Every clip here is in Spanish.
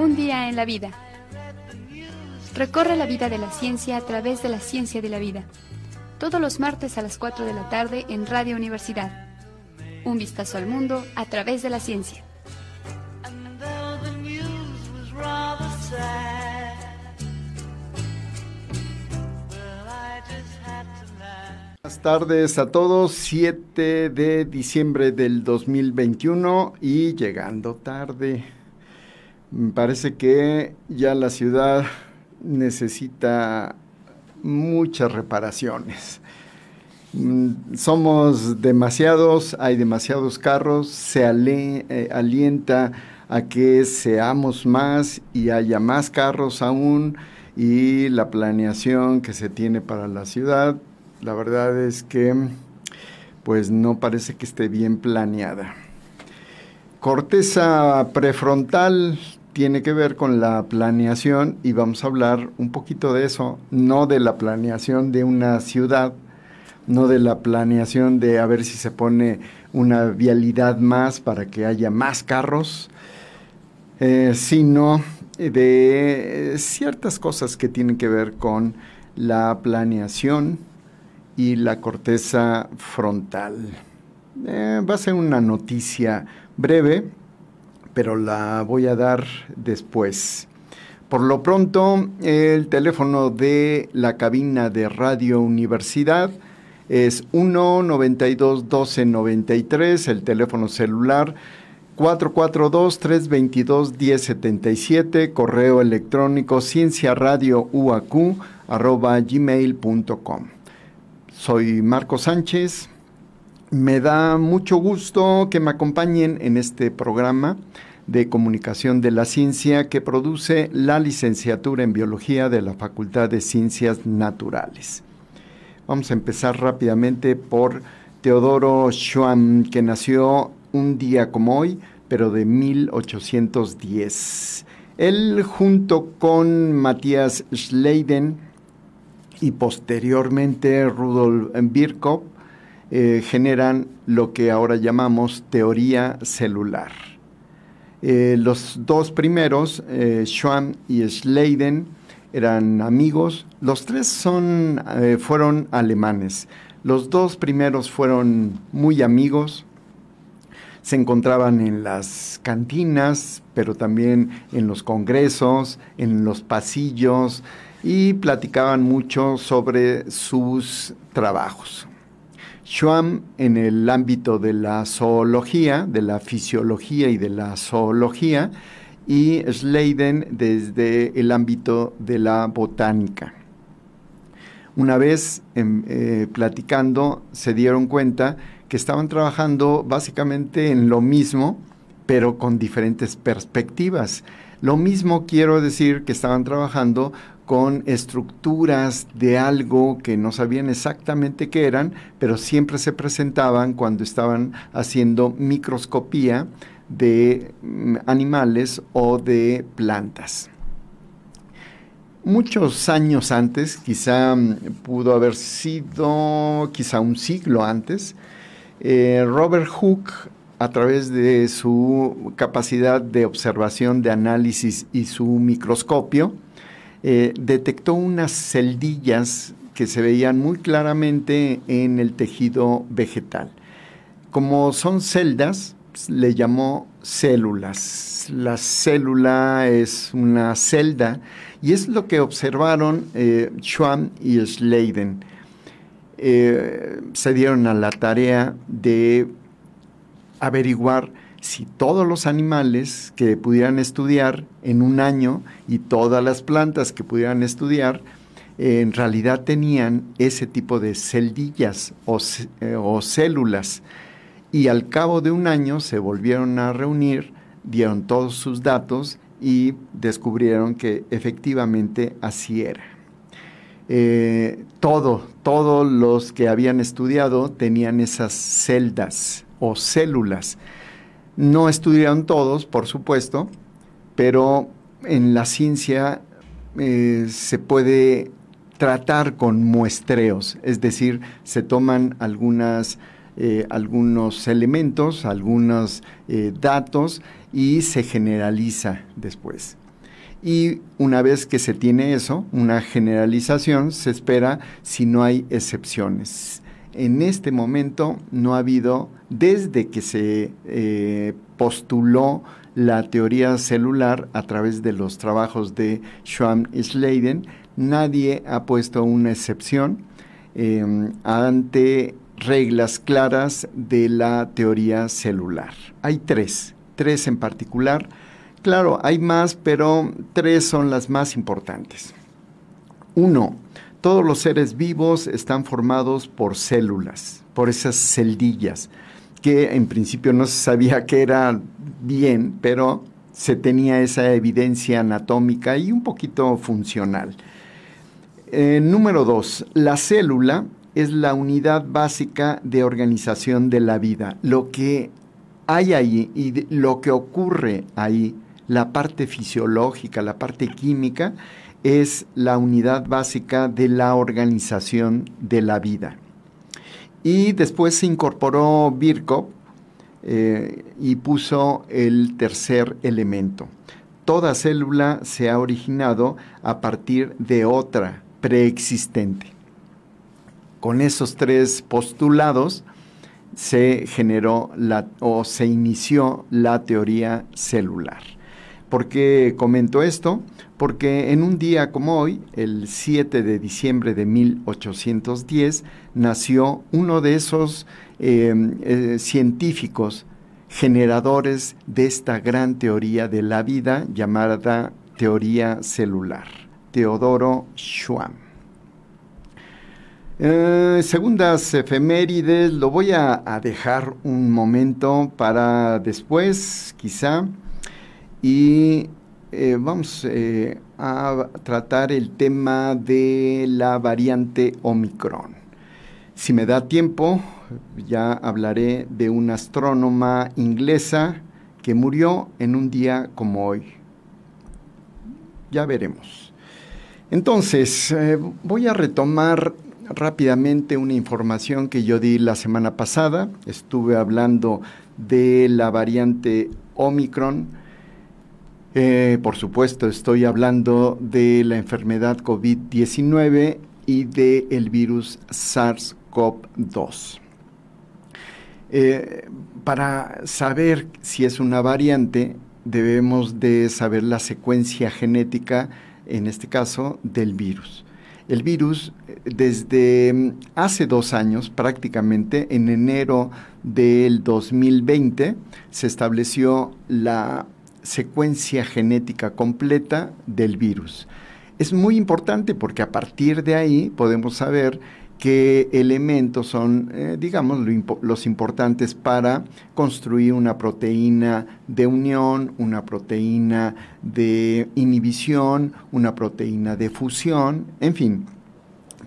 Un día en la vida. Recorre la vida de la ciencia a través de la ciencia de la vida. Todos los martes a las 4 de la tarde en Radio Universidad. Un vistazo al mundo a través de la ciencia. Buenas tardes a todos, 7 de diciembre del 2021 y llegando tarde. Me parece que ya la ciudad necesita muchas reparaciones. Mm, somos demasiados, hay demasiados carros, se eh, alienta a que seamos más y haya más carros aún y la planeación que se tiene para la ciudad, la verdad es que pues no parece que esté bien planeada. Corteza prefrontal tiene que ver con la planeación y vamos a hablar un poquito de eso, no de la planeación de una ciudad, no de la planeación de a ver si se pone una vialidad más para que haya más carros, eh, sino de ciertas cosas que tienen que ver con la planeación y la corteza frontal. Eh, va a ser una noticia breve, pero la voy a dar después. Por lo pronto, el teléfono de la cabina de Radio Universidad es 1-92-12-93, el teléfono celular 442-322-1077, correo electrónico cienciaradiouac.gmail.com. Soy Marco Sánchez me da mucho gusto que me acompañen en este programa de comunicación de la ciencia que produce la licenciatura en biología de la Facultad de Ciencias Naturales. Vamos a empezar rápidamente por Teodoro Schwamm, que nació un día como hoy, pero de 1810. Él junto con Matías Schleiden y posteriormente Rudolf Virchow eh, generan lo que ahora llamamos teoría celular. Eh, los dos primeros, eh, Schwann y Schleiden, eran amigos. Los tres son, fueron alemanes. Los dos primeros fueron muy amigos. Se encontraban en las cantinas, pero también en los congresos, en los pasillos y platicaban mucho sobre sus trabajos. Schwamm en el ámbito de la zoología, de la fisiología y de la zoología, y Schleiden desde el ámbito de la botánica. Una vez em, eh, platicando se dieron cuenta que estaban trabajando básicamente en lo mismo, pero con diferentes perspectivas. Lo mismo quiero decir que estaban trabajando con estructuras de algo que no sabían exactamente qué eran, pero siempre se presentaban cuando estaban haciendo microscopía de mm, animales o de plantas. Muchos años antes, quizá mm, pudo haber sido quizá un siglo antes, eh, Robert Hooke, a través de su capacidad de observación, de análisis y su microscopio, eh, detectó unas celdillas que se veían muy claramente en el tejido vegetal. Como son celdas, pues, le llamó células. La célula es una celda y es lo que observaron eh, Schwann y Schleiden. Eh, se dieron a la tarea de averiguar si todos los animales que pudieran estudiar en un año y todas las plantas que pudieran estudiar, en realidad tenían ese tipo de celdillas o, eh, o, células. Y al cabo de un año se volvieron a reunir, dieron todos sus datos y descubrieron que efectivamente así era. Eh, todo, todos los que habían estudiado tenían esas celdas o células. No estudiaron todos, por supuesto, pero en la ciencia eh, se puede tratar con muestreos, es decir, se toman algunas, eh, algunos elementos, algunos eh, datos y se generaliza después. y una vez que se tiene eso, una generalización, se espera si no hay excepciones. En este momento no ha habido, desde que se eh, postuló la teoría celular a través de los trabajos de Schwamm y Sladen, nadie ha puesto una excepción em, ante reglas claras de la teoría celular. Hay tres, tres en particular. Claro, hay más, pero tres son las más importantes. Uno, todos los seres vivos están formados por células, por esas celdillas, que en principio no se sabía que era bien, pero se tenía esa evidencia anatómica y un poquito funcional. Eh, número dos, la célula es la unidad básica de organización de la vida. Lo que hay ahí y lo que ocurre ahí, la parte fisiológica, la parte química, es la unidad básica de la organización de la vida. Y después se incorporó Birkhoff eh, y puso el tercer elemento. Toda célula se ha originado a partir de otra preexistente. Con esos tres postulados se generó la, o se inició la teoría celular. ¿Por qué comento esto? Porque en un día como hoy, el 7 de diciembre de 1810, nació uno de esos eh, eh, científicos generadores de esta gran teoría de la vida llamada teoría celular, Teodoro Schwamm. Eh, segundas efemérides, lo voy a, dejar un momento para después, quizá. Y eh, vamos eh, a tratar el tema de la variante Omicron. Si me da tiempo, ya hablaré de una astrónoma inglesa que murió en un día como hoy. Ya veremos. Entonces, voy a retomar rápidamente una información que yo di la semana pasada. Estuve hablando de la variante Omicron. Eh, por supuesto, estoy hablando de la enfermedad COVID-19 y del virus SARS-CoV-2. Eh, para saber si es una variante, debemos de saber la secuencia genética, en este caso, del virus. El virus, desde mm, hace dos años, prácticamente en enero del 2020, se estableció la secuencia genética completa del virus. Es muy importante porque a partir de ahí podemos saber qué elementos son, eh, digamos, los importantes para construir una proteína de unión, una proteína de inhibición, una proteína de fusión, en fin,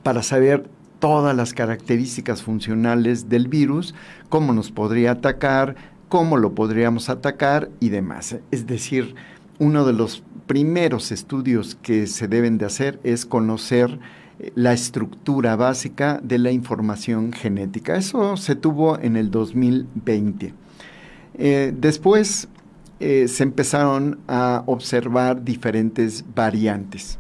para saber todas las características funcionales del virus, cómo nos podría atacar, cómo lo podríamos atacar y demás. Es decir, uno de los primeros estudios que se deben de hacer es conocer la estructura básica de la información genética. Eso se tuvo en el 2020. Eh, después eh, se empezaron a observar diferentes variantes.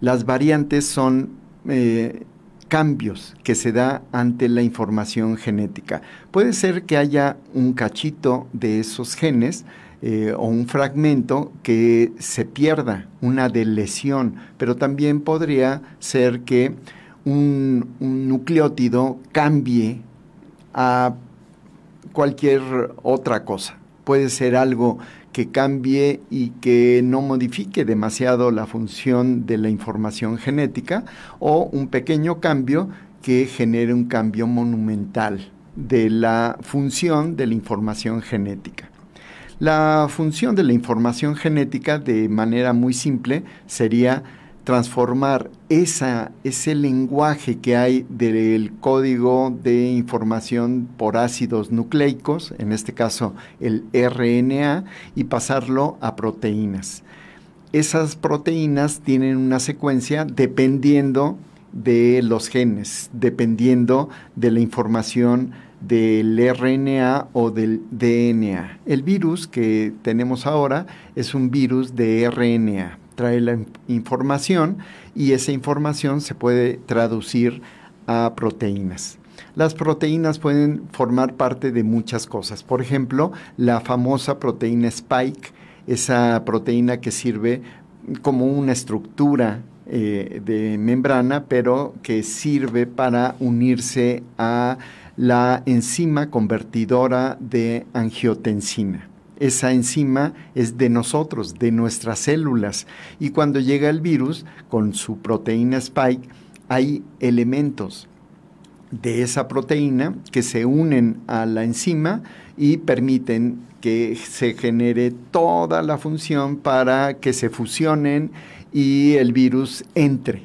Las variantes son eh, cambios que se da ante la información genética. Puede ser que haya un cachito de esos genes eh, o un fragmento que se pierda, una lesión, pero también podría ser que un, nucleótido cambie a cualquier otra cosa. Puede ser algo que cambie y que no modifique demasiado la función de la información genética o un pequeño cambio que genere un cambio monumental de la función de la información genética. La función de la información genética de manera muy simple sería transformar ese lenguaje que hay del código de información por ácidos nucleicos, en este caso el RNA, y pasarlo a proteínas. Esas proteínas tienen una secuencia dependiendo de los genes, dependiendo de la información del RNA o del DNA. El virus que tenemos ahora es un virus de RNA. Trae la información y esa información se puede traducir a proteínas. Las proteínas pueden formar parte de muchas cosas. Por ejemplo, la famosa proteína spike, esa proteína que sirve como una estructura eh, de membrana, pero que sirve para unirse a la enzima convertidora de angiotensina. Esa enzima es de nosotros, de nuestras células. Y cuando llega el virus con su proteína spike, hay elementos de esa proteína que se unen a la enzima y permiten que se genere toda la función para que se fusionen y el virus entre.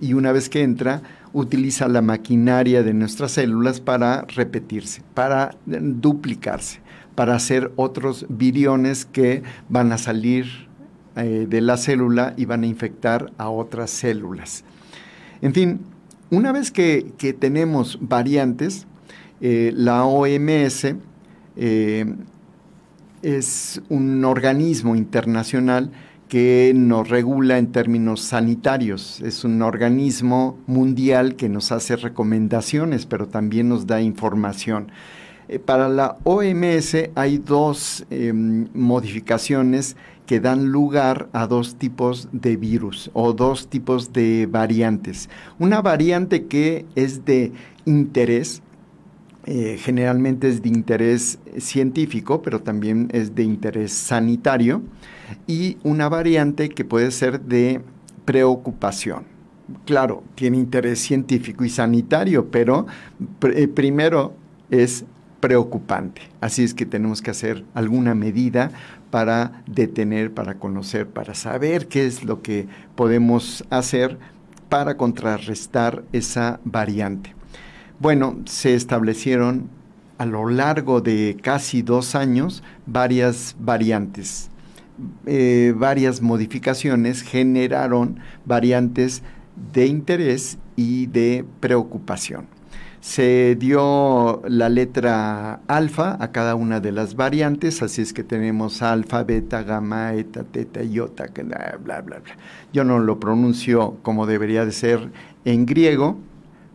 Y una vez que entra, utiliza la maquinaria de nuestras células para repetirse, para duplicarse, para hacer otros viriones que van a salir eh, de la célula y van a infectar a otras células. En fin, una vez que, tenemos variantes, eh, la OMS eh, es un organismo internacional que nos regula en términos sanitarios. Es un organismo mundial que nos hace recomendaciones, pero también nos da información. Eh, para la OMS hay dos em, modificaciones que dan lugar a dos tipos de virus o dos tipos de variantes. Una variante que es de interés, eh, generalmente es de interés científico, pero también es de interés sanitario, y una variante que puede ser de preocupación. Claro, tiene interés científico y sanitario, pero eh, primero es preocupante. Así es que tenemos que hacer alguna medida para detener, para conocer, para saber qué es lo que podemos hacer para contrarrestar esa variante. Bueno, se establecieron a lo largo de casi dos años varias variantes. Eh, varias modificaciones generaron variantes de interés y de preocupación se dio la letra alfa a cada una de las variantes, así es que tenemos alfa, beta, gamma, eta, teta, iota, bla, bla, bla. Yo no lo pronuncio como debería de ser en griego,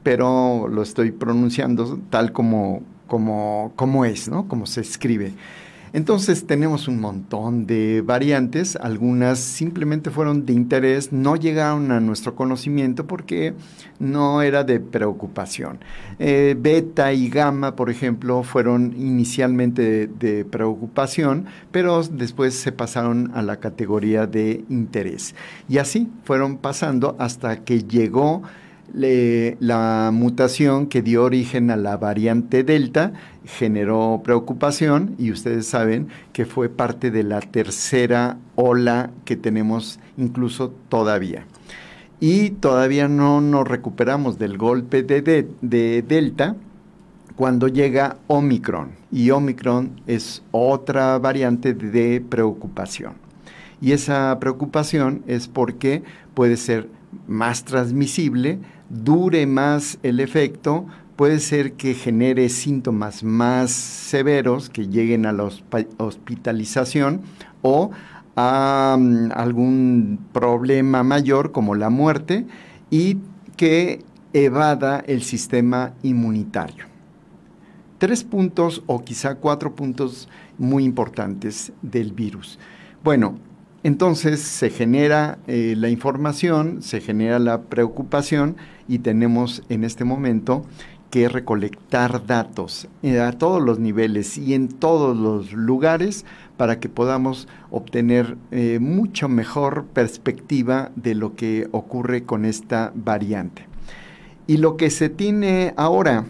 pero lo estoy pronunciando tal como, como, como es, ¿no? Como se escribe. Entonces tenemos un montón de variantes, algunas simplemente fueron de interés, no llegaron a nuestro conocimiento porque no era de preocupación. Eh, beta y gamma, por ejemplo, fueron inicialmente de, preocupación, pero después se pasaron a la categoría de interés. Y así fueron pasando hasta que llegó la mutación que dio origen a la variante Delta generó preocupación y ustedes saben que fue parte de la tercera ola que tenemos incluso todavía. Y todavía no nos recuperamos del golpe de, de Delta cuando llega Omicron. Y Omicron es otra variante de preocupación. Y esa preocupación es porque puede ser más transmisible, dure más el efecto, puede ser que genere síntomas más severos que lleguen a la hospitalización o a mm, algún problema mayor como la muerte y que evada el sistema inmunitario. Tres puntos o quizá cuatro puntos muy importantes del virus. Bueno, entonces se genera eh, la información, se genera la preocupación y tenemos en este momento que recolectar datos eh, a todos los niveles y en todos los lugares para que podamos obtener eh, mucho mejor perspectiva de lo que ocurre con esta variante. Y lo que se tiene ahora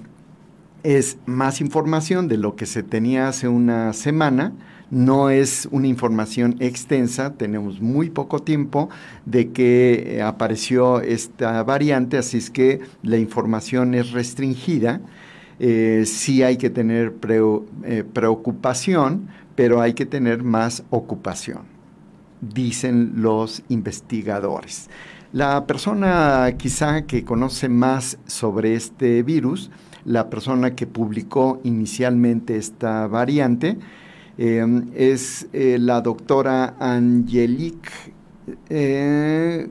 es más información de lo que se tenía hace una semana, no es una información extensa, tenemos muy poco tiempo de que eh, apareció esta variante, así es que la información es restringida. Eh, sí hay que tener eh, preocupación, pero hay que tener más ocupación, dicen los investigadores. La persona quizá que conoce más sobre este virus la persona que publicó inicialmente esta variante em, es eh, la doctora Angelique eh,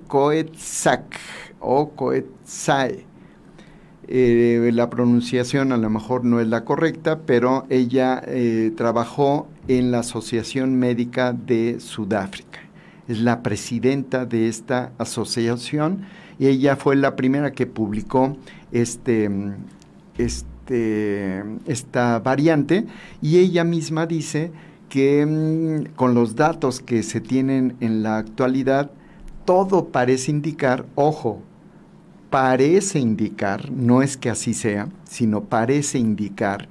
o Coetzae. Eh, la pronunciación a lo mejor no es la correcta, pero ella trabajó en la Asociación Médica de Sudáfrica. Es la presidenta de esta asociación y ella fue la primera que publicó este, este, esta variante y ella misma dice que mm, con los datos que se tienen en la actualidad, todo parece indicar, ojo, parece indicar, no es que así sea, sino parece indicar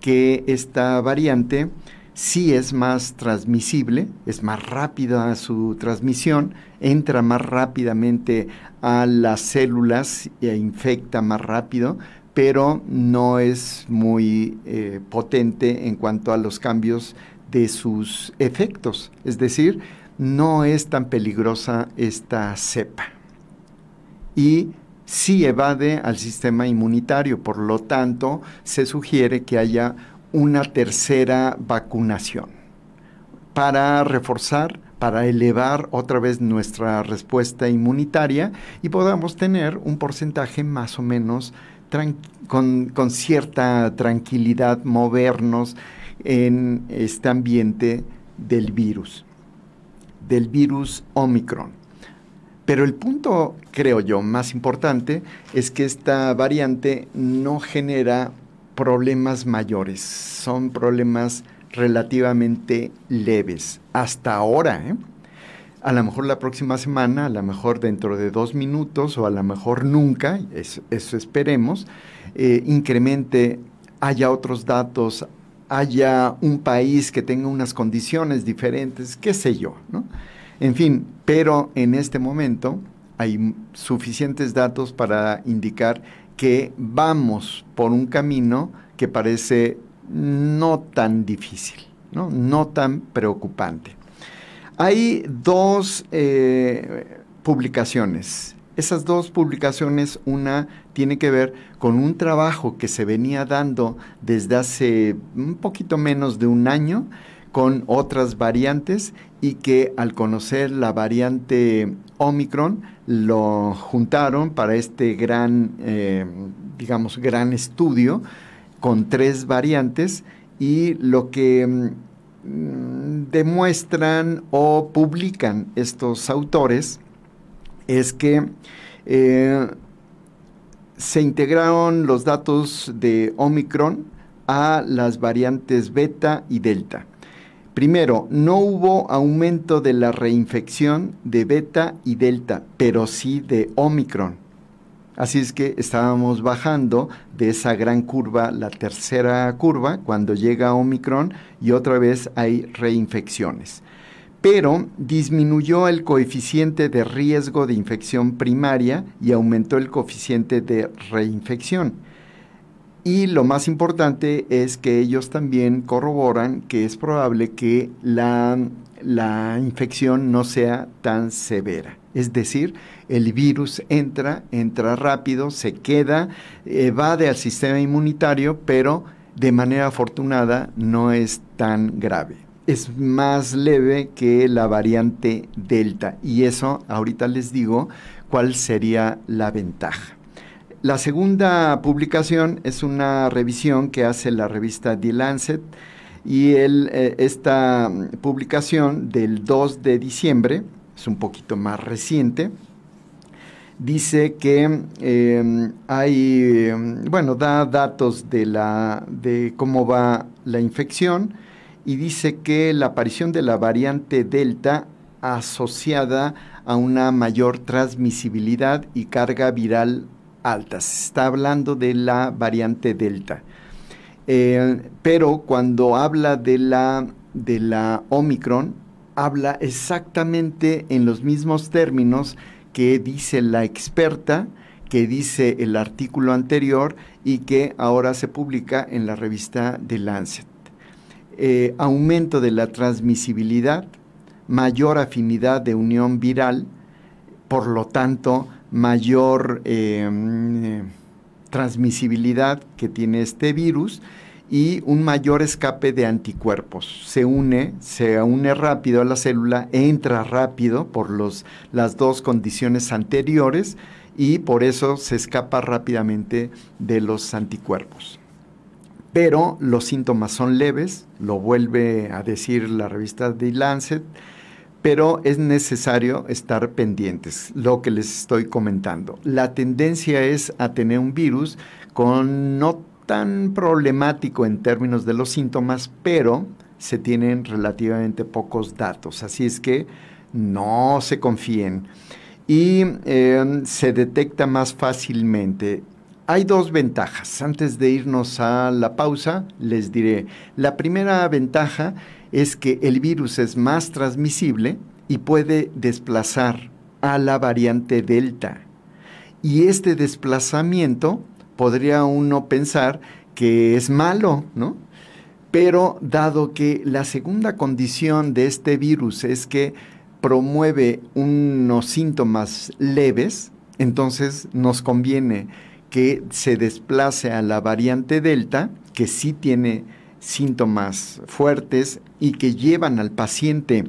que esta variante sí es más transmisible, es más rápida su transmisión, entra más rápidamente a las células e infecta más rápido, pero no es muy eh, potente en cuanto a los cambios de sus efectos. Es decir, no es tan peligrosa esta cepa. Y sí evade al sistema inmunitario, por lo tanto, se sugiere que haya una tercera vacunación para reforzar, para elevar otra vez nuestra respuesta inmunitaria y podamos tener un porcentaje más o menos con, cierta tranquilidad, movernos en este ambiente del virus, del virus Omicron. Pero el punto, creo yo, más importante es que esta variante no genera problemas mayores, son problemas relativamente leves. Hasta ahora, ¿eh? A lo mejor la próxima semana, a lo mejor dentro de dos minutos o a lo mejor nunca, eso, esperemos, eh, incremente, haya otros datos, haya un país que tenga unas condiciones diferentes, qué sé yo, ¿no? En fin, pero en este momento hay suficientes datos para indicar que vamos por un camino que parece no tan difícil, no, no tan preocupante. Hay dos eh, publicaciones. Esas dos publicaciones, una tiene que ver con un trabajo que se venía dando desde hace un poquito menos de un año con otras variantes y que al conocer la variante Omicron lo juntaron para este gran, eh, digamos, gran estudio con tres variantes y lo que mm, demuestran o publican estos autores es que eh, se integraron los datos de Omicron a las variantes beta y delta. Primero, no hubo aumento de la reinfección de beta y delta, pero sí de Omicron. Así es que estábamos bajando de esa gran curva, la tercera curva, cuando llega Omicron y otra vez hay reinfecciones. Pero disminuyó el coeficiente de riesgo de infección primaria y aumentó el coeficiente de reinfección. Y lo más importante es que ellos también corroboran que es probable que la, infección no sea tan severa. Es decir, el virus entra, entra rápido, se queda, evade al sistema inmunitario, pero de manera afortunada no es tan grave. Es más leve que la variante Delta y eso ahorita les digo cuál sería la ventaja. La segunda publicación es una revisión que hace la revista The Lancet y eh, esta publicación del 2 de diciembre, es un poquito más reciente, dice que em, hay, em, bueno, da datos de, la, de cómo va la infección y dice que la aparición de la variante Delta asociada a una mayor transmisibilidad y carga viral altas. Está hablando de la variante Delta. Eh, pero cuando habla de la, de la Omicron, habla exactamente en los mismos términos que dice la experta, que dice el artículo anterior y que ahora se publica en la revista The Lancet. Eh, aumento de la transmisibilidad, mayor afinidad de unión viral, por lo tanto, mayor em, transmisibilidad que tiene este virus y un mayor escape de anticuerpos. Se une, se une rápido a la célula, entra rápido por los, las dos condiciones anteriores y por eso se escapa rápidamente de los anticuerpos. Pero los síntomas son leves, lo vuelve a decir la revista The Lancet, pero es necesario estar pendientes, lo que les estoy comentando. La tendencia es a tener un virus con no tan problemático en términos de los síntomas, pero se tienen relativamente pocos datos, así es que no se confíen. Y em, se detecta más fácilmente. Hay dos ventajas. Antes de irnos a la pausa, les diré, la primera ventaja es que el virus es más transmisible y puede desplazar a la variante Delta. Y este desplazamiento podría uno pensar que es malo, ¿no? Pero dado que la segunda condición de este virus es que promueve unos síntomas leves, entonces nos conviene que se desplace a la variante Delta, que sí tiene síntomas fuertes y que llevan al paciente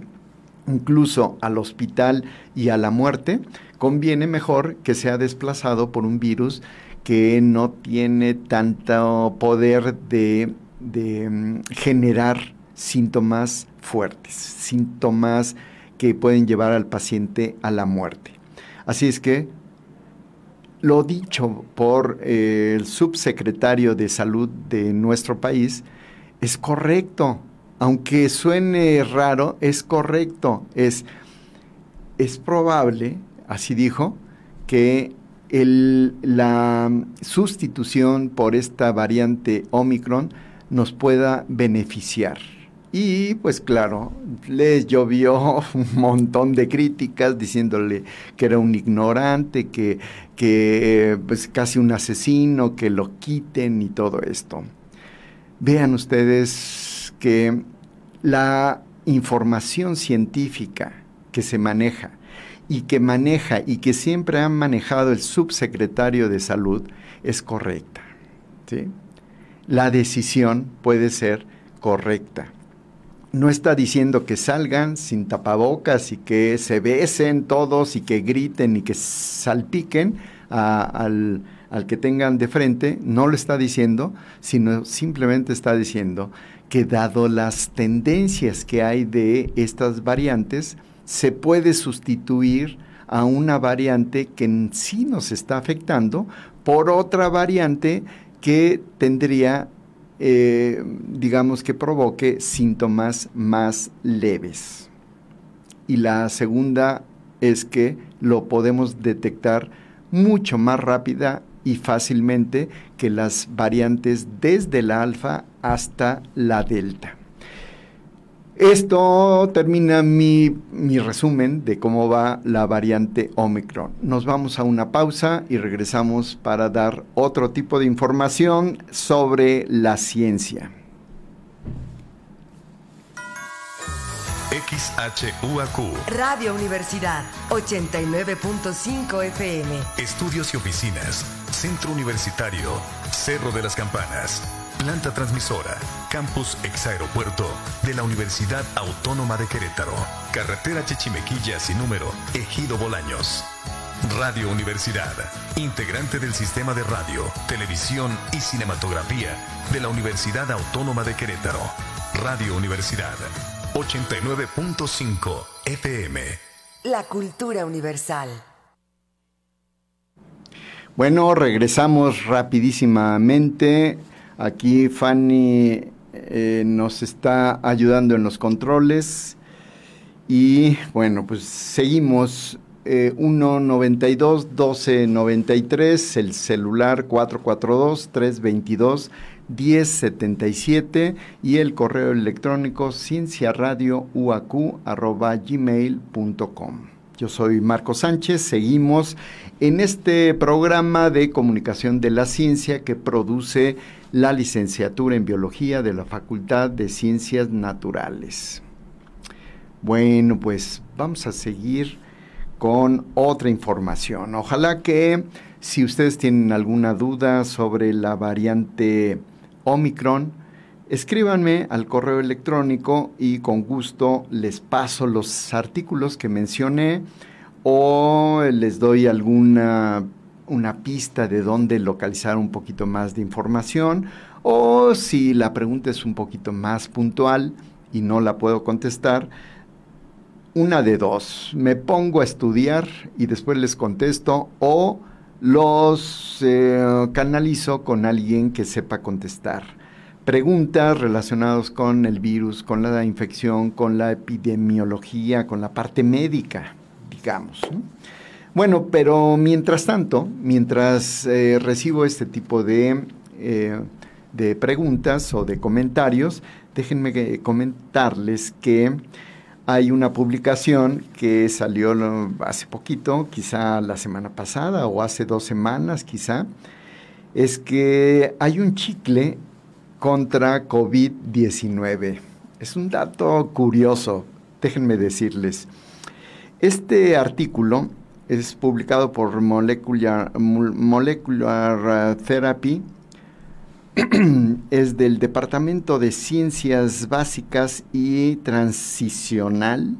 incluso al hospital y a la muerte, conviene mejor que sea desplazado por un virus que no tiene tanto poder de, mm, generar síntomas fuertes, síntomas que pueden llevar al paciente a la muerte. Así es que lo dicho por eh, el subsecretario de salud de nuestro país es correcto, aunque suene raro, es correcto, es, es probable, así dijo, que la sustitución por esta variante Omicron nos pueda beneficiar. Y pues claro, les llovió un montón de críticas diciéndole que era un ignorante, que, que pues casi un asesino, que lo quiten y todo esto. Vean ustedes que la información científica que se maneja y que maneja y que siempre ha manejado el subsecretario de salud es correcta. ¿sí? La decisión puede ser correcta. No está diciendo que salgan sin tapabocas y que se besen todos y que griten y que salpiquen al, al que tengan de frente. No lo está diciendo, sino simplemente está diciendo que dado las tendencias que hay de estas variantes, se puede sustituir a una variante que en sí nos está afectando por otra variante que tendría, eh, digamos, que provoque síntomas más leves. Y la segunda es que lo podemos detectar mucho más rápida y fácilmente que las variantes desde la alfa hasta la delta. Esto termina mi, resumen de cómo va la variante Omicron. Nos vamos a una pausa y regresamos para dar otro tipo de información sobre la ciencia. XHUAQ. Radio Universidad, 89.5 FM. Estudios y oficinas. Centro Universitario. Cerro de las Campanas. Planta transmisora, Campus Exaeropuerto de la Universidad Autónoma de Querétaro. Carretera Chechimequilla sin número, Ejido Bolaños. Radio Universidad, integrante del sistema de radio, televisión y cinematografía de la Universidad Autónoma de Querétaro. Radio Universidad, 89.5 FM. La cultura universal. Bueno, regresamos rapidísimamente Aquí Fanny eh, nos está ayudando en los controles. Y bueno, pues seguimos. Eh, 192 1293, el celular 442 322 1077 y el correo electrónico cienciaradiouacu.gmail.com. Yo soy Marco Sánchez, seguimos en este programa de comunicación de la ciencia que produce la licenciatura en biología de la Facultad de Ciencias Naturales. Bueno, pues vamos a seguir con otra información. Ojalá que Si ustedes tienen alguna duda sobre la variante Omicron, escríbanme al correo electrónico y con gusto les paso los artículos que mencioné o les doy alguna una pista de dónde localizar un poquito más de información o si la pregunta es un poquito más puntual y no la puedo contestar, una de dos, me pongo a estudiar y después les contesto o los eh, canalizo con alguien que sepa contestar. Preguntas relacionadas con el virus, con la infección, con la epidemiología, con la parte médica, digamos. Bueno, pero mientras tanto, mientras eh, recibo este tipo de, eh, de, preguntas o de comentarios, déjenme comentarles que hay una publicación que salió hace poquito, quizá la semana pasada o hace dos semanas quizá, es que hay un chicle contra COVID-19. Es un dato curioso, déjenme decirles. Este artículo es publicado por Molecular, Therapy, es del Departamento de Ciencias Básicas y Transicional,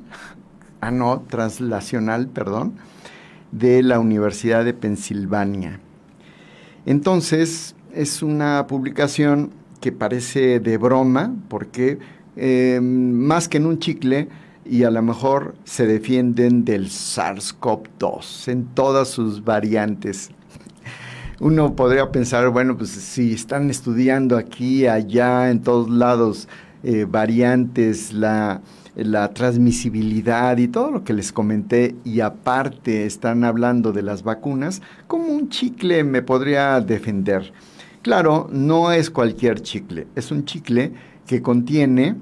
ah no, translacional, perdón, de la Universidad de Pensilvania. Entonces, es una publicación que parece de broma, porque eh, más que en un chicle, y a lo mejor se defienden del SARS-CoV-2 en todas sus variantes. Uno podría pensar, bueno, pues si están estudiando aquí, allá, en todos lados, eh, variantes, la, transmisibilidad y todo lo que les comenté, y aparte están hablando de las vacunas, como un chicle me podría defender. Claro, no es cualquier chicle, es un chicle que contiene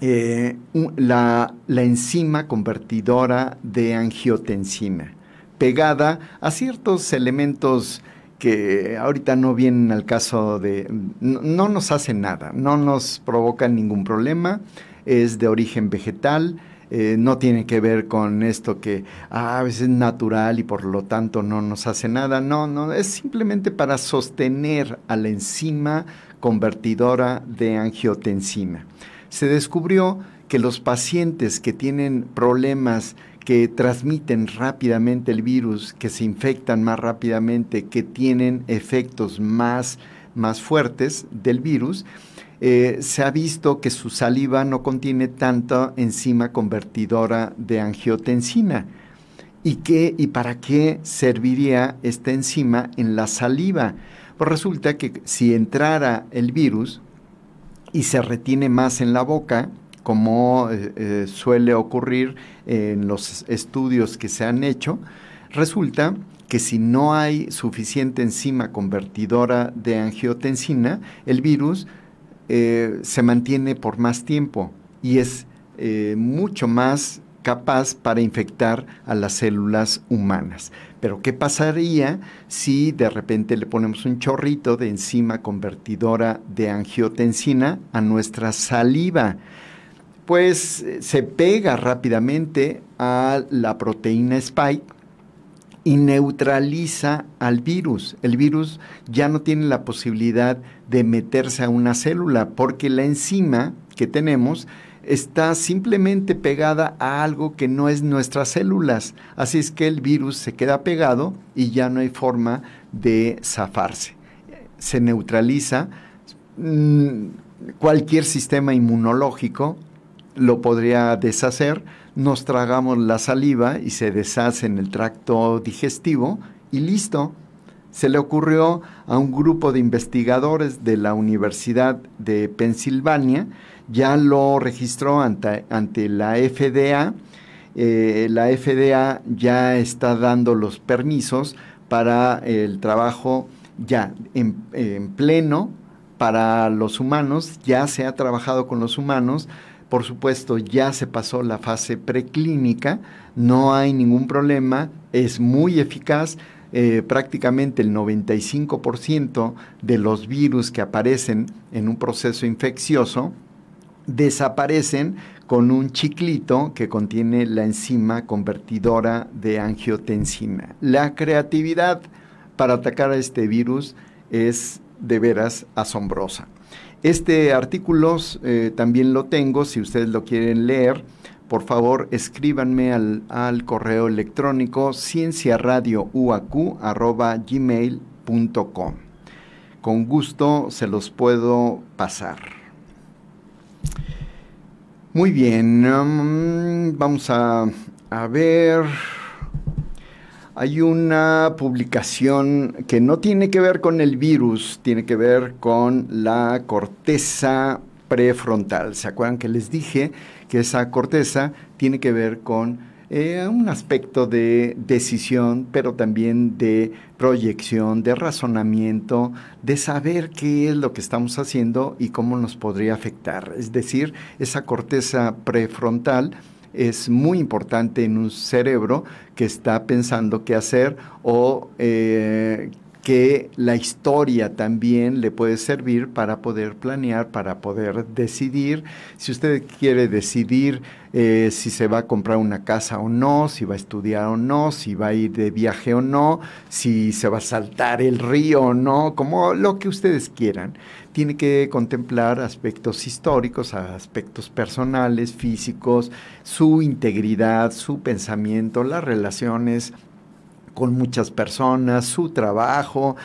eh, la, enzima convertidora de angiotensina, pegada a ciertos elementos que ahorita no vienen al caso de, no, nos hacen nada, no nos provocan ningún problema, es de origen vegetal, eh, no tiene que ver con esto que ah, a veces es natural y por lo tanto no nos hace nada. No, no, es simplemente para sostener a la enzima convertidora de angiotensina se descubrió que los pacientes que tienen problemas que transmiten rápidamente el virus, que se infectan más rápidamente, que tienen efectos más, más fuertes del virus, eh, se ha visto que su saliva no contiene tanta enzima convertidora de angiotensina. ¿Y, qué, ¿Y para qué serviría esta enzima en la saliva? Pues resulta que si entrara el virus, y se retiene más en la boca, como eh, eh, suele ocurrir en los estudios que se han hecho, resulta que si no hay suficiente enzima convertidora de angiotensina, el virus eh, se mantiene por más tiempo y es mucho más capaz para infectar a las células humanas. Pero ¿qué pasaría si de repente le ponemos un chorrito de enzima convertidora de angiotensina a nuestra saliva? Pues se pega rápidamente a la proteína spike y neutraliza al virus. El virus ya no tiene la posibilidad de meterse a una célula porque la enzima que tenemos está simplemente pegada a algo que no es nuestras células. Así es que el virus se queda pegado y ya no hay forma de zafarse. Se neutraliza. Mm, cualquier sistema inmunológico lo podría deshacer. Nos tragamos la saliva y se deshace en el tracto digestivo y listo. Se le ocurrió a un grupo de investigadores de la Universidad de Pensilvania ya lo registró ante, ante la FDA. Eh, la FDA ya está dando los permisos para el trabajo ya en, en, pleno para los humanos, ya se ha trabajado con los humanos, por supuesto ya se pasó la fase preclínica, no hay ningún problema, es muy eficaz, eh, prácticamente el 95% de los virus que aparecen en un proceso infeccioso desaparecen con un chiclito que contiene la enzima convertidora de angiotensina. La creatividad para atacar a este virus es de veras asombrosa. Este artículo eh, también lo tengo, si ustedes lo quieren leer, por favor escríbanme al, correo electrónico cienciaradiouacu.gmail.com. Con gusto se los puedo pasar. Muy bien, um, vamos a ver. Hay una publicación que no tiene que ver con el virus, tiene que ver con la corteza prefrontal. ¿Se acuerdan que les dije que esa corteza tiene que ver con eh, un aspecto de decisión, pero también de proyección, de razonamiento, de saber qué es lo que estamos haciendo y cómo nos podría afectar? Es decir, esa corteza prefrontal es muy importante en un cerebro que está pensando qué hacer o eh, que la historia también le puede servir para poder planear, para poder decidir. Si usted quiere decidir eh, si se va a comprar una casa o no, si va a estudiar o no, si va a ir de viaje o no, si se va a saltar el río o no, como lo que ustedes quieran, tiene que contemplar aspectos históricos, aspectos personales, físicos, su integridad, su pensamiento, las relaciones con muchas personas, su trabajo,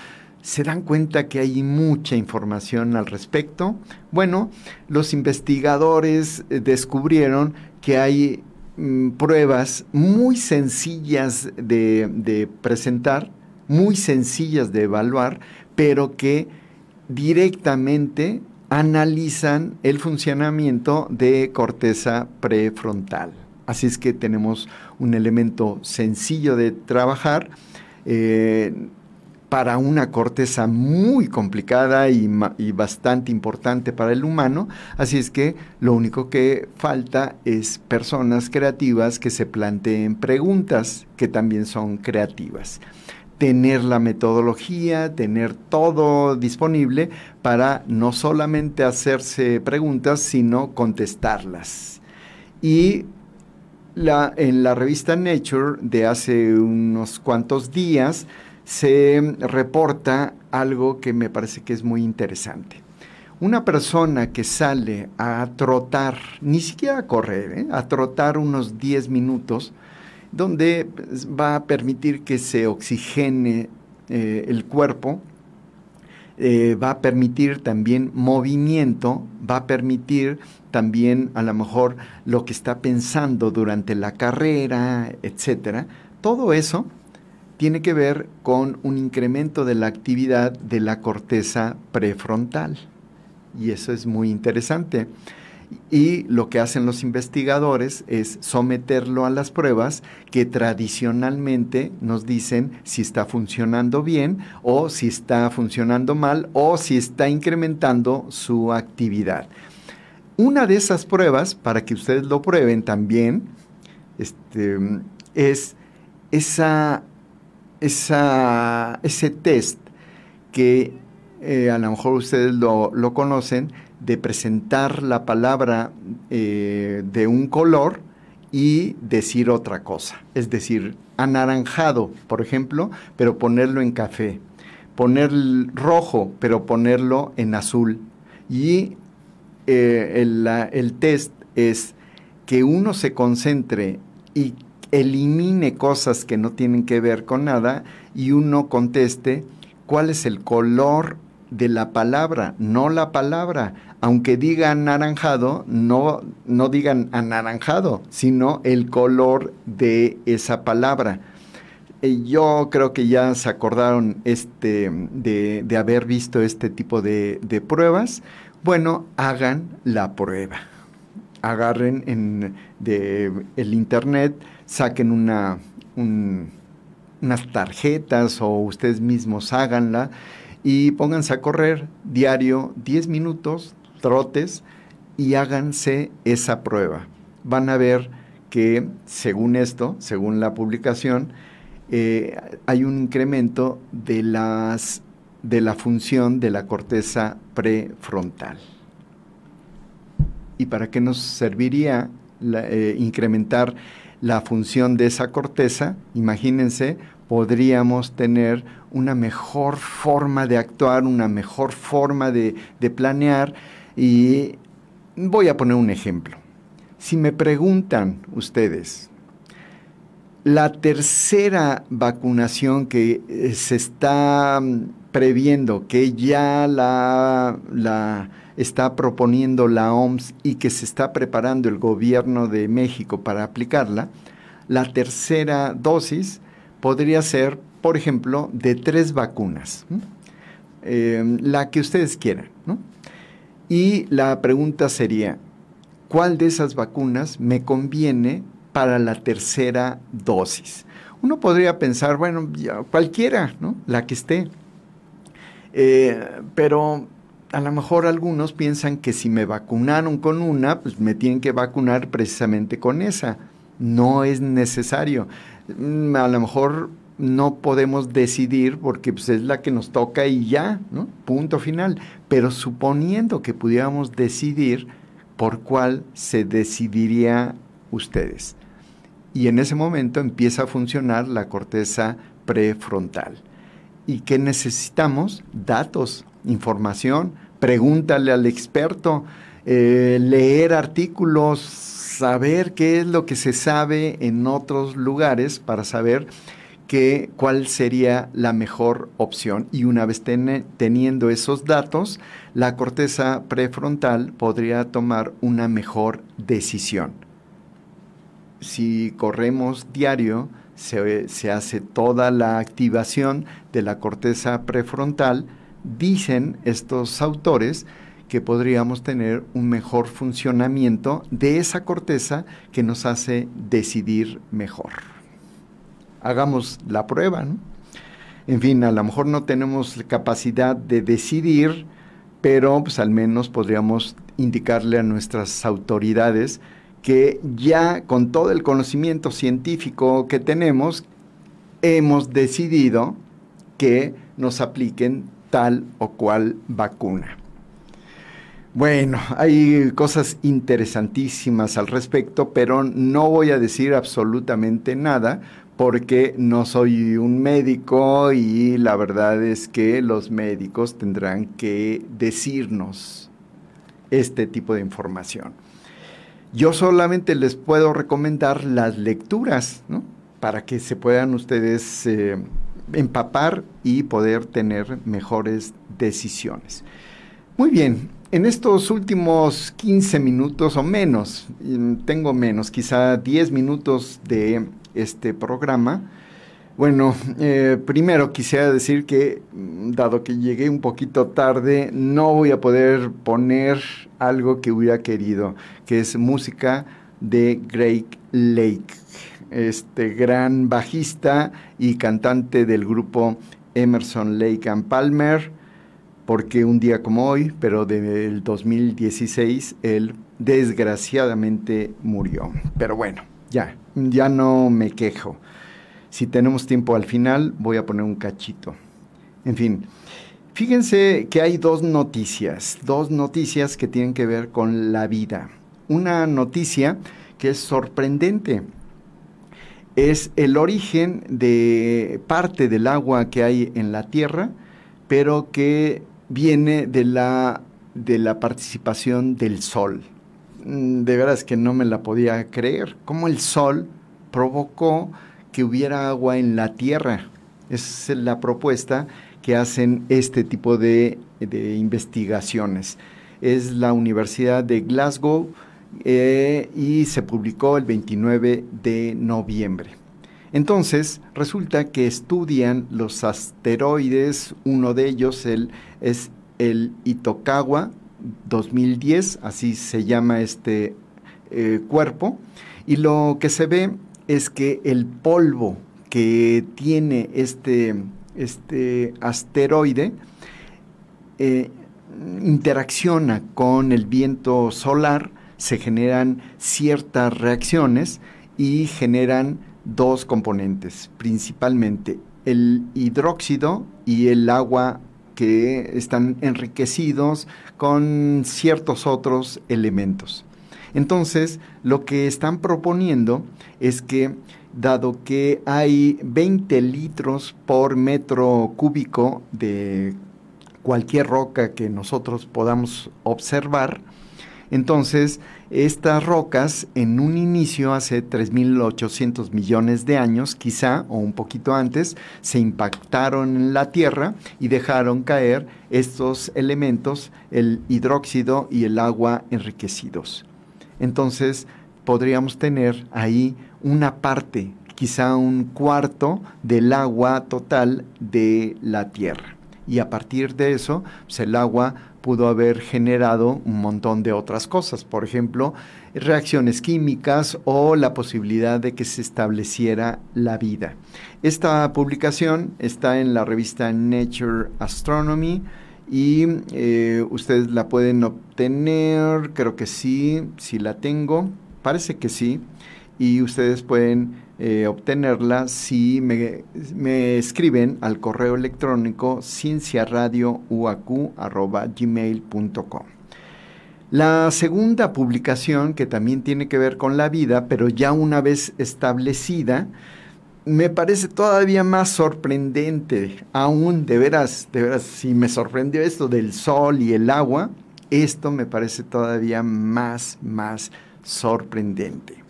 se dan cuenta que hay mucha información al respecto. Bueno, los investigadores eh, descubrieron que hay mm, pruebas muy sencillas de, de, presentar, muy sencillas de evaluar, pero que directamente analizan el funcionamiento de corteza prefrontal. Así es que tenemos un elemento sencillo de trabajar eh, para una corteza muy complicada y, y, bastante importante para el humano. Así es que lo único que falta es personas creativas que se planteen preguntas que también son creativas tener la metodología, tener todo disponible para no solamente hacerse preguntas, sino contestarlas. Y en la revista Nature de hace unos cuantos días se reporta algo que me parece que es muy interesante. Una persona que sale a trotar, ni siquiera a correr, ¿eh? a trotar unos 10 minutos, donde va a permitir que se oxigene eh, el cuerpo, eh, va a permitir también movimiento, va a permitir también a lo mejor lo que está pensando durante la carrera, etcétera. Todo eso tiene que ver con un incremento de la actividad de la corteza prefrontal. Y eso es muy interesante. Y lo que hacen los investigadores es someterlo a las pruebas que tradicionalmente nos dicen si está funcionando bien o si está funcionando mal o si está incrementando su actividad. Una de esas pruebas, para que ustedes lo prueben también, este, es esa, esa, ese test que eh, a lo mejor ustedes lo, lo conocen, de presentar la palabra eh, de un color y decir otra cosa. Es decir, anaranjado, por ejemplo, pero ponerlo en café. Poner rojo, pero ponerlo en azul. Y eh, el, test es que uno se concentre y elimine cosas que no tienen que ver con nada y uno conteste cuál es el color de la palabra, no la palabra. Aunque digan naranjado, no, no digan anaranjado, sino el color de esa palabra. Eh, yo creo que ya se acordaron este, de, haber visto este tipo de, pruebas. Bueno, hagan la prueba. Agarren en el internet, saquen una, unas tarjetas o ustedes mismos háganla y pónganse a correr diario 10 minutos, trotes, y háganse esa prueba. Van a ver que según esto, según la publicación, eh, hay un incremento de, las, de la función de la corteza prefrontal. ¿Y para qué nos serviría eh, incrementar la función de esa corteza, imagínense, podríamos tener una mejor forma de actuar, una mejor forma de, de planear. Y voy a poner un ejemplo. Si me preguntan ustedes, la tercera vacunación que eh, se está mm, previendo, que ya la, está proponiendo la OMS y que se está preparando el gobierno de México para aplicarla, la tercera dosis podría ser, por ejemplo, de tres vacunas, eh, la que ustedes quieran. Y la pregunta sería, ¿cuál de esas vacunas me conviene para la tercera dosis. Uno podría pensar, bueno, cualquiera, ¿no? La que esté. Eh, pero a lo mejor algunos piensan que si me vacunaron con una, pues me tienen que vacunar precisamente con esa. No es necesario. Mm, a lo mejor no podemos decidir porque pues, es la que nos toca y ya, ¿no? Punto final. Pero suponiendo que pudiéramos decidir por cuál se decidiría ustedes y en ese momento empieza a funcionar la corteza prefrontal. ¿Y qué necesitamos? Datos, información, pregúntale al experto, eh, leer artículos, saber qué es lo que se sabe en otros lugares para saber que, cuál sería la mejor opción. Y una vez teniendo esos datos, la corteza prefrontal podría tomar una mejor decisión si corremos diario, se, hace toda la activación de la corteza prefrontal, dicen estos autores que podríamos tener un mejor funcionamiento de esa corteza que nos hace decidir mejor. Hagamos la prueba. En fin, a lo mejor no tenemos capacidad de decidir, pero pues al menos podríamos indicarle a nuestras autoridades que ya con todo el conocimiento científico que tenemos, hemos decidido que nos apliquen tal o cual vacuna. Bueno, hay cosas interesantísimas al respecto, pero no voy a decir absolutamente nada porque no soy un médico y la verdad es que los médicos tendrán que decirnos este tipo de información. Yo solamente les puedo recomendar las lecturas, ¿no? Para que se puedan ustedes eh, empapar y poder tener mejores decisiones. Muy bien, en estos últimos 15 minutos o menos, mm, tengo menos, quizá 10 minutos de este programa, bueno, eh, primero quisiera decir que, mm, dado que llegué un poquito tarde, no voy a poder poner algo que hubiera querido, que es música de Greg Lake, este gran bajista y cantante del grupo Emerson Lake and Palmer, porque un día como hoy, pero del 2016, él desgraciadamente murió. Pero bueno, ya, ya no me quejo. Si tenemos tiempo al final, voy a poner un cachito. En fin, fíjense que hay dos noticias, dos noticias que tienen que ver con la vida. Una noticia que es sorprendente. Es el origen de parte del agua que hay en la Tierra, pero que viene de la, de la participación del Sol. Mm, de veras que no me la podía creer. Cómo el Sol provocó que hubiera agua en la tierra. Esa es la propuesta que hacen este tipo de, investigaciones. Es la Universidad de Glasgow eh, y se publicó el 29 de noviembre. Entonces, resulta que estudian los asteroides, uno de ellos el, es el Itokawa 2010, así se llama este eh, cuerpo, y lo que se ve es que el polvo que tiene este, este asteroide eh, interacciona con el viento solar, se generan ciertas reacciones y generan dos componentes, principalmente el hidróxido y el agua que están enriquecidos con ciertos otros elementos. Entonces, lo que están proponiendo es que, dado que hay 20 litros por metro cúbico de cualquier roca que nosotros podamos observar, entonces estas rocas en un inicio hace 3.800 millones de años, quizá, o un poquito antes, se impactaron en la Tierra y dejaron caer estos elementos, el hidróxido y el agua enriquecidos. Entonces podríamos tener ahí una parte, quizá un cuarto del agua total de la Tierra. Y a partir de eso, pues el agua pudo haber generado un montón de otras cosas, por ejemplo, reacciones químicas o la posibilidad de que se estableciera la vida. Esta publicación está en la revista Nature Astronomy y eh, ustedes la pueden obtener, creo que sí, si la tengo, parece que sí, y ustedes pueden eh, obtenerla si me, escriben al correo electrónico cienciaradiouacu.gmail.com. La segunda publicación, que también tiene que ver con la vida, pero ya una vez establecida, me parece todavía más sorprendente, aún de veras, de veras, si me sorprendió esto del sol y el agua, esto me parece todavía más, más sorprendente.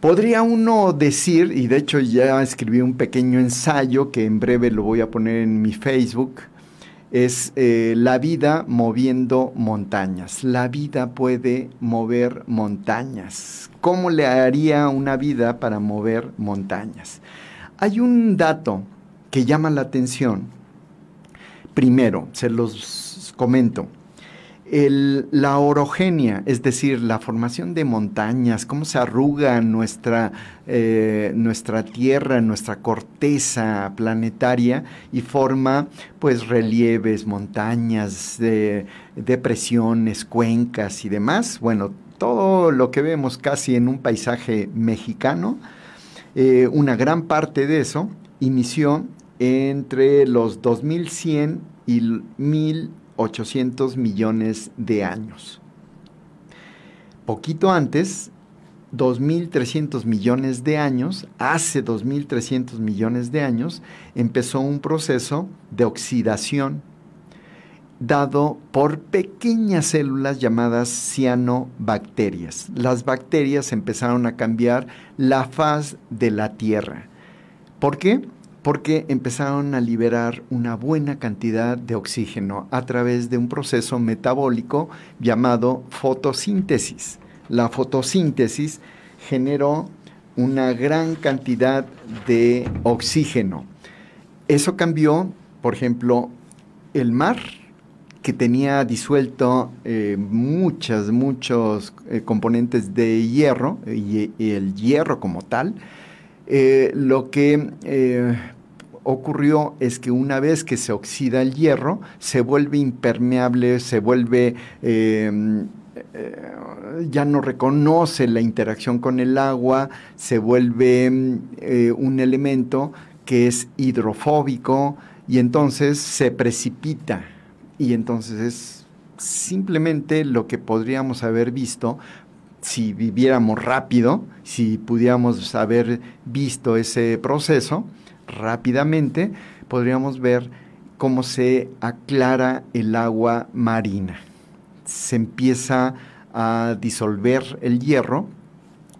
Podría uno decir, y de hecho ya escribí un pequeño ensayo que en breve lo voy a poner en mi Facebook, es eh, la vida moviendo montañas. La vida puede mover montañas. ¿Cómo le haría una vida para mover montañas? Hay un dato que llama la atención. Primero, se los comento la orogenia, es decir, la formación de montañas, cómo se arruga nuestra, eh, nuestra Tierra, nuestra corteza planetaria y forma pues relieves, montañas, depresiones, cuencas y demás. Bueno, todo lo que vemos casi en un paisaje mexicano, eh, una gran parte de eso inició entre los 2100 y 1000 800 millones de años. Poquito antes, 2.300 millones de años, hace 2.300 millones de años, empezó un proceso de oxidación dado por pequeñas células llamadas cianobacterias. Las bacterias empezaron a cambiar la faz de la Tierra. ¿Por qué? Porque empezaron a liberar una buena cantidad de oxígeno a través de un proceso metabólico llamado fotosíntesis. La fotosíntesis generó una gran cantidad de oxígeno. Eso cambió, por ejemplo, el mar, que tenía disuelto eh, muchas, muchos eh, componentes de hierro, y, el hierro como tal, eh, lo que eh, ocurrió es que una vez que se oxida el hierro, se vuelve impermeable, se vuelve... Em, eh, ya no reconoce la interacción con el agua, se vuelve un elemento que es hidrofóbico y entonces se precipita. Y entonces es simplemente lo que podríamos haber visto si viviéramos rápido, si pudiéramos haber visto ese proceso rápidamente, podríamos ver cómo se aclara el agua marina. Se empieza a disolver el hierro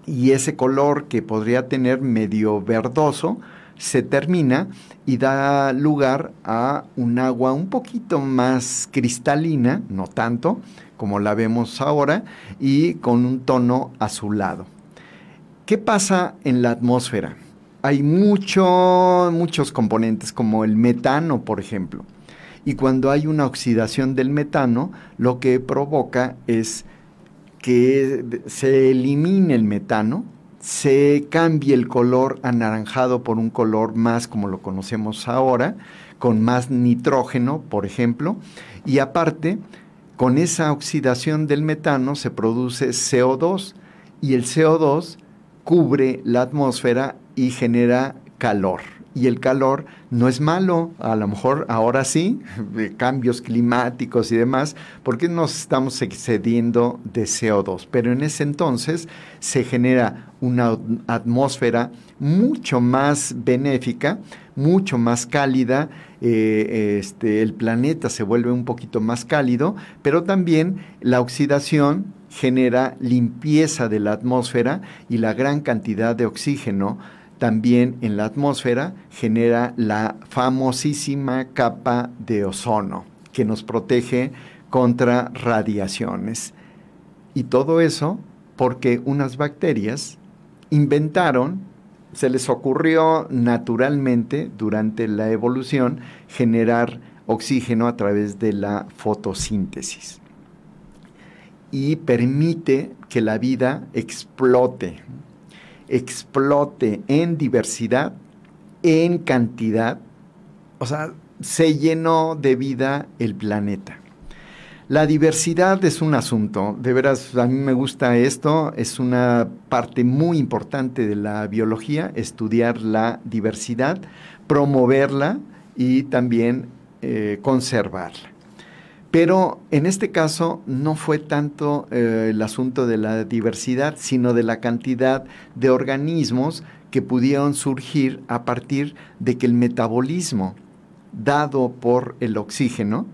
y ese color que podría tener medio verdoso se termina y da lugar a un agua un poquito más cristalina, no tanto, como la vemos ahora, y con un tono azulado. ¿Qué pasa en la atmósfera? Hay mucho, muchos componentes como el metano, por ejemplo. Y cuando hay una oxidación del metano, lo que provoca es que se elimine el metano, se cambie el color anaranjado por un color más como lo conocemos ahora, con más nitrógeno, por ejemplo, y aparte con esa oxidación del metano se produce CO2 y el CO2 cubre la atmósfera y genera calor. y el calor no es malo, a lo mejor ahora sí, cambios climáticos y demás, porque nos estamos excediendo de CO2, pero en ese entonces se genera una atmósfera mucho más benéfica, mucho más cálida, eh, este, el planeta se vuelve un poquito más cálido, pero también la oxidación genera limpieza de la atmósfera y la gran cantidad de oxígeno también en la atmósfera genera la famosísima capa de ozono que nos protege contra radiaciones. Y todo eso porque unas bacterias inventaron, se les ocurrió naturalmente durante la evolución generar oxígeno a través de la fotosíntesis. Y permite que la vida explote, explote en diversidad, en cantidad, o sea, se llenó de vida el planeta. La diversidad es un asunto, de veras, a mí me gusta esto, es una parte muy importante de la biología, estudiar la diversidad, promoverla y también eh, conservarla. Pero en este caso no fue tanto eh, el asunto de la diversidad, sino de la cantidad de organismos que pudieron surgir a partir de que el metabolismo dado por el oxígeno,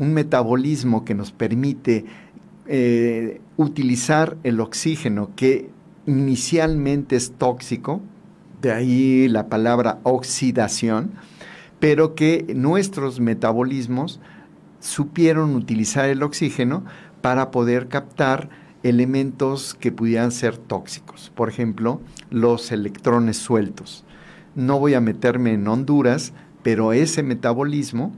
un metabolismo que nos permite eh, utilizar el oxígeno que inicialmente es tóxico, de ahí la palabra oxidación, pero que nuestros metabolismos supieron utilizar el oxígeno para poder captar elementos que pudieran ser tóxicos. Por ejemplo, los electrones sueltos. No voy a meterme en Honduras, pero ese metabolismo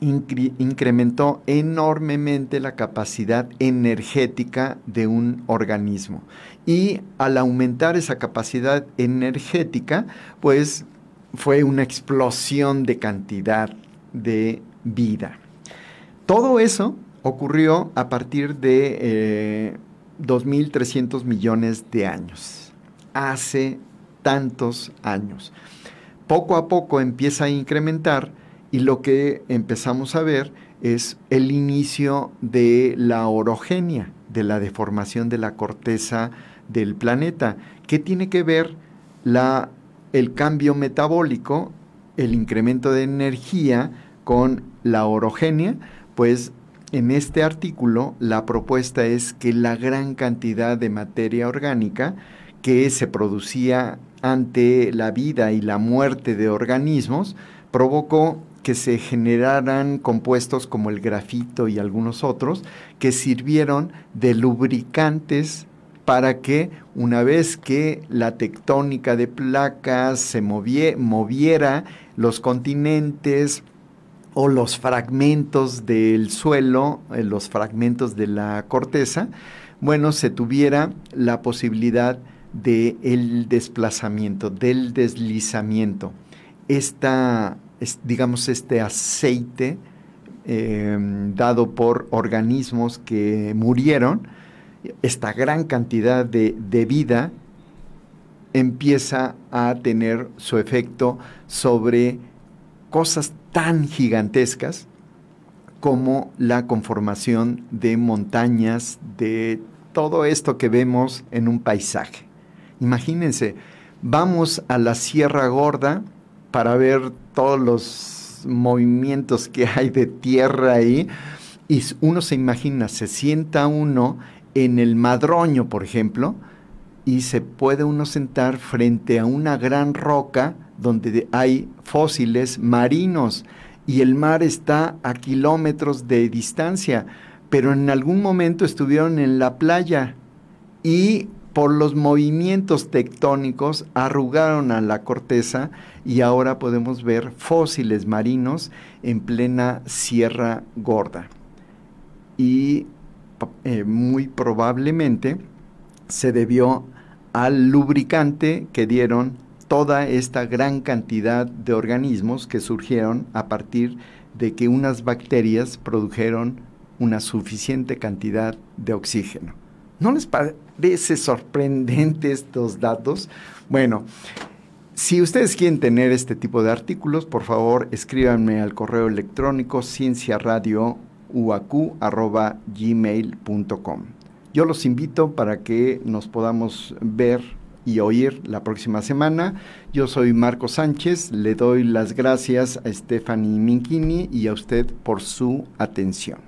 incrementó enormemente la capacidad energética de un organismo. Y al aumentar esa capacidad energética, pues fue una explosión de cantidad de vida. Todo eso ocurrió a partir de 2.300 eh, millones de años, hace tantos años. Poco a poco empieza a incrementar y lo que empezamos a ver es el inicio de la orogenia, de la deformación de la corteza del planeta. ¿Qué tiene que ver la, el cambio metabólico, el incremento de energía con la orogenia? Pues en este artículo la propuesta es que la gran cantidad de materia orgánica que se producía ante la vida y la muerte de organismos provocó que se generaran compuestos como el grafito y algunos otros que sirvieron de lubricantes para que una vez que la tectónica de placas se moviera los continentes, o los fragmentos del suelo, eh, los fragmentos de la corteza, bueno, se tuviera la posibilidad del el desplazamiento, del deslizamiento. Esta, digamos, este aceite em, dado por organismos que murieron, esta gran cantidad de, de vida empieza a tener su efecto sobre cosas tan gigantescas como la conformación de montañas, de todo esto que vemos en un paisaje. Imagínense, vamos a la Sierra Gorda para ver todos los movimientos que hay de tierra ahí. Y uno se imagina, se sienta uno en el madroño, por ejemplo, y se puede uno sentar frente a una gran roca donde hay fósiles marinos. Y el mar está a kilómetros de distancia, pero en algún momento estuvieron en la playa y por los movimientos tectónicos arrugaron a la corteza y ahora podemos ver fósiles marinos en plena Sierra Gorda. Y eh, muy probablemente se debió al lubricante que dieron toda esta gran cantidad de organismos que surgieron a partir de que unas bacterias produjeron una suficiente cantidad de oxígeno. ¿No les parece sorprendente estos datos? Bueno, Si ustedes quieren tener este tipo de artículos, por favor escríbanme al correo electrónico cienciaradiouacu.gmail.com. Yo los invito para que nos podamos ver y oír la próxima semana. Yo soy Marco Sánchez, le doy las gracias a Stephanie Minchini y a usted por su atención.